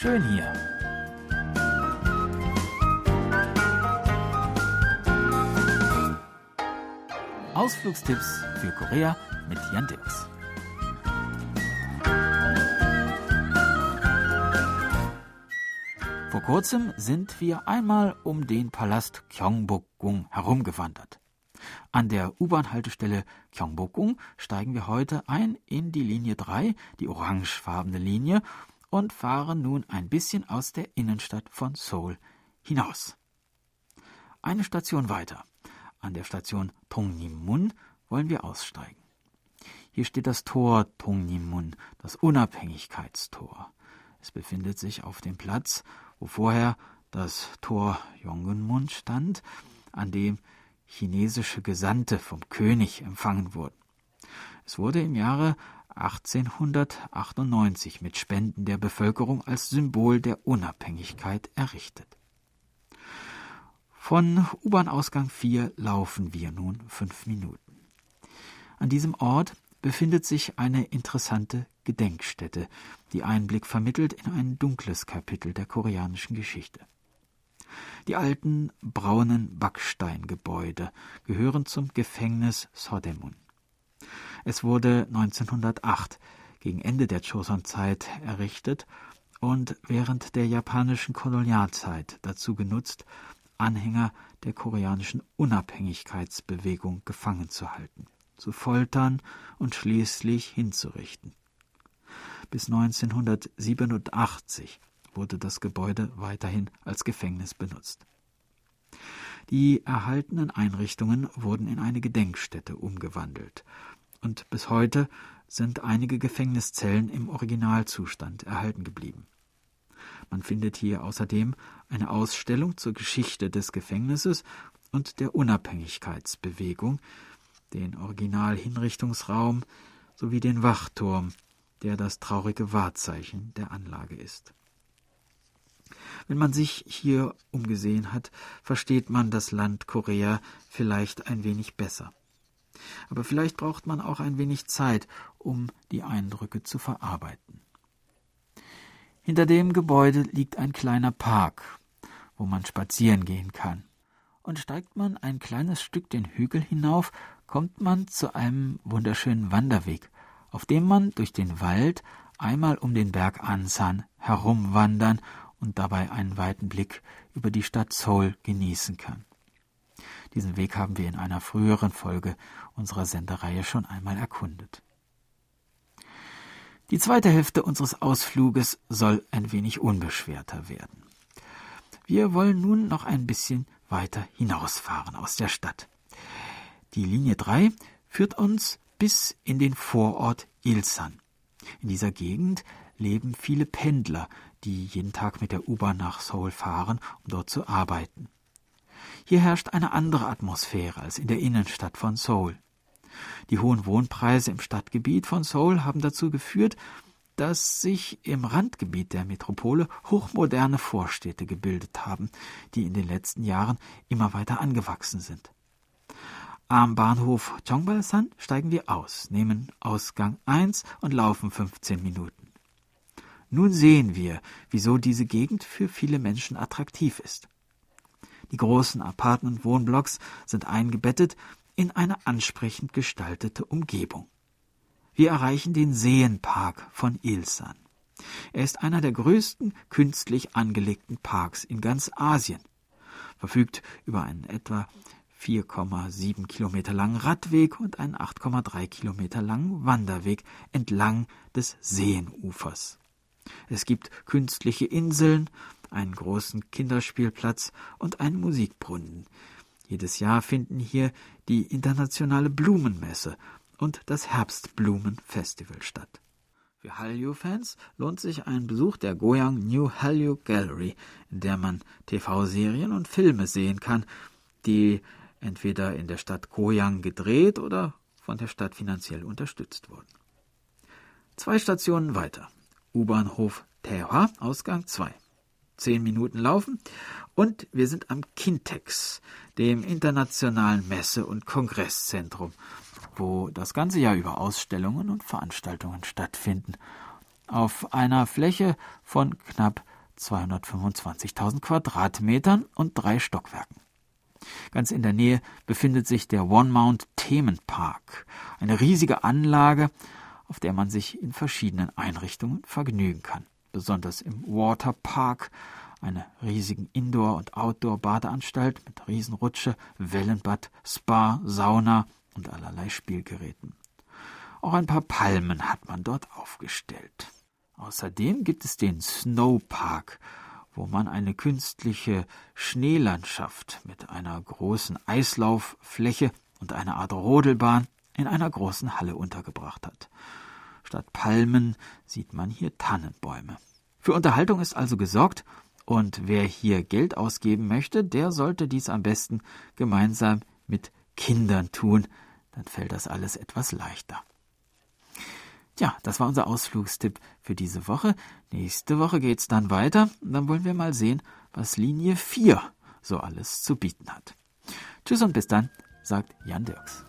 Schön hier. Ausflugstipps für Korea mit Jan Dirks. Vor kurzem sind wir einmal um den Palast Gyeongbokgung herumgewandert. An der U-Bahn-Haltestelle Gyeongbokgung steigen wir heute ein in die Linie 3, die orangefarbene Linie, und fahren nun ein bisschen aus der Innenstadt von Seoul hinaus. Eine Station weiter, an der Station Tongnimun, wollen wir aussteigen. Hier steht das Tor Tongnimun, das Unabhängigkeitstor. Es befindet sich auf dem Platz, wo vorher das Tor Yongunmun stand, an dem chinesische Gesandte vom König empfangen wurden. Es wurde im Jahre 1898 mit Spenden der Bevölkerung als Symbol der Unabhängigkeit errichtet. Von U-Bahn-Ausgang 4 laufen wir nun fünf Minuten. An diesem Ort befindet sich eine interessante Gedenkstätte, die Einblick vermittelt in ein dunkles Kapitel der koreanischen Geschichte. Die alten braunen Backsteingebäude gehören zum Gefängnis Sodemun. Es wurde 1908 gegen Ende der Joseon-Zeit errichtet und während der japanischen Kolonialzeit dazu genutzt, Anhänger der koreanischen Unabhängigkeitsbewegung gefangen zu halten zu foltern und schließlich hinzurichten. Bis 1987 wurde das Gebäude weiterhin als Gefängnis benutzt. Die erhaltenen Einrichtungen wurden in eine Gedenkstätte umgewandelt, und bis heute sind einige Gefängniszellen im Originalzustand erhalten geblieben. Man findet hier außerdem eine Ausstellung zur Geschichte des Gefängnisses und der Unabhängigkeitsbewegung, den Originalhinrichtungsraum sowie den Wachturm, der das traurige Wahrzeichen der Anlage ist. Wenn man sich hier umgesehen hat, versteht man das Land Korea vielleicht ein wenig besser. Aber vielleicht braucht man auch ein wenig Zeit, um die Eindrücke zu verarbeiten. Hinter dem Gebäude liegt ein kleiner Park, wo man spazieren gehen kann. Und steigt man ein kleines Stück den Hügel hinauf, kommt man zu einem wunderschönen Wanderweg, auf dem man durch den Wald einmal um den Berg Ansan herumwandern und dabei einen weiten Blick über die Stadt Seoul genießen kann. Diesen Weg haben wir in einer früheren Folge unserer Sendereihe schon einmal erkundet. Die zweite Hälfte unseres Ausfluges soll ein wenig unbeschwerter werden. Wir wollen nun noch ein bisschen weiter hinausfahren aus der Stadt. Die Linie 3 führt uns bis in den Vorort Ilsan. In dieser Gegend leben viele Pendler, die jeden Tag mit der U-Bahn nach Seoul fahren, um dort zu arbeiten. Hier herrscht eine andere Atmosphäre als in der Innenstadt von Seoul. Die hohen Wohnpreise im Stadtgebiet von Seoul haben dazu geführt, dass sich im Randgebiet der Metropole hochmoderne Vorstädte gebildet haben, die in den letzten Jahren immer weiter angewachsen sind. Am Bahnhof Chongbalsan steigen wir aus, nehmen Ausgang 1 und laufen 15 Minuten. Nun sehen wir, wieso diese Gegend für viele Menschen attraktiv ist. Die großen Apartment-Wohnblocks sind eingebettet in eine ansprechend gestaltete Umgebung. Wir erreichen den Seenpark von Ilsan. Er ist einer der größten künstlich angelegten Parks in ganz Asien, verfügt über einen etwa 4,7 Kilometer langen Radweg und einen 8,3 Kilometer langen Wanderweg entlang des Seenufers. Es gibt künstliche Inseln, einen großen Kinderspielplatz und einen Musikbrunnen. Jedes Jahr finden hier die internationale Blumenmesse und das Herbstblumenfestival statt. Für Hallyu-Fans lohnt sich ein Besuch der Goyang New Hallyu Gallery, in der man TV-Serien und Filme sehen kann, die entweder in der Stadt Goyang gedreht oder von der Stadt finanziell unterstützt wurden. Zwei Stationen weiter. U-Bahnhof Taeha, Ausgang 2. Zehn Minuten laufen und wir sind am Kintex, dem internationalen Messe- und Kongresszentrum, wo das ganze Jahr über Ausstellungen und Veranstaltungen stattfinden. Auf einer Fläche von knapp 225.000 Quadratmetern und drei Stockwerken. Ganz in der Nähe befindet sich der One Mount Themenpark, eine riesige Anlage, auf der man sich in verschiedenen Einrichtungen vergnügen kann. Besonders im Waterpark, einer riesigen Indoor- und Outdoor-Badeanstalt mit Riesenrutsche, Wellenbad, Spa, Sauna und allerlei Spielgeräten. Auch ein paar Palmen hat man dort aufgestellt. Außerdem gibt es den Snowpark, wo man eine künstliche Schneelandschaft mit einer großen Eislauffläche und einer Art Rodelbahn in einer großen Halle untergebracht hat. Statt Palmen sieht man hier Tannenbäume. Für Unterhaltung ist also gesorgt, und wer hier Geld ausgeben möchte, der sollte dies am besten gemeinsam mit Kindern tun, dann fällt das alles etwas leichter. Ja, das war unser Ausflugstipp für diese Woche. Nächste Woche geht's dann weiter. Dann wollen wir mal sehen, was Linie 4 so alles zu bieten hat. Tschüss und bis dann, sagt Jan Dirks.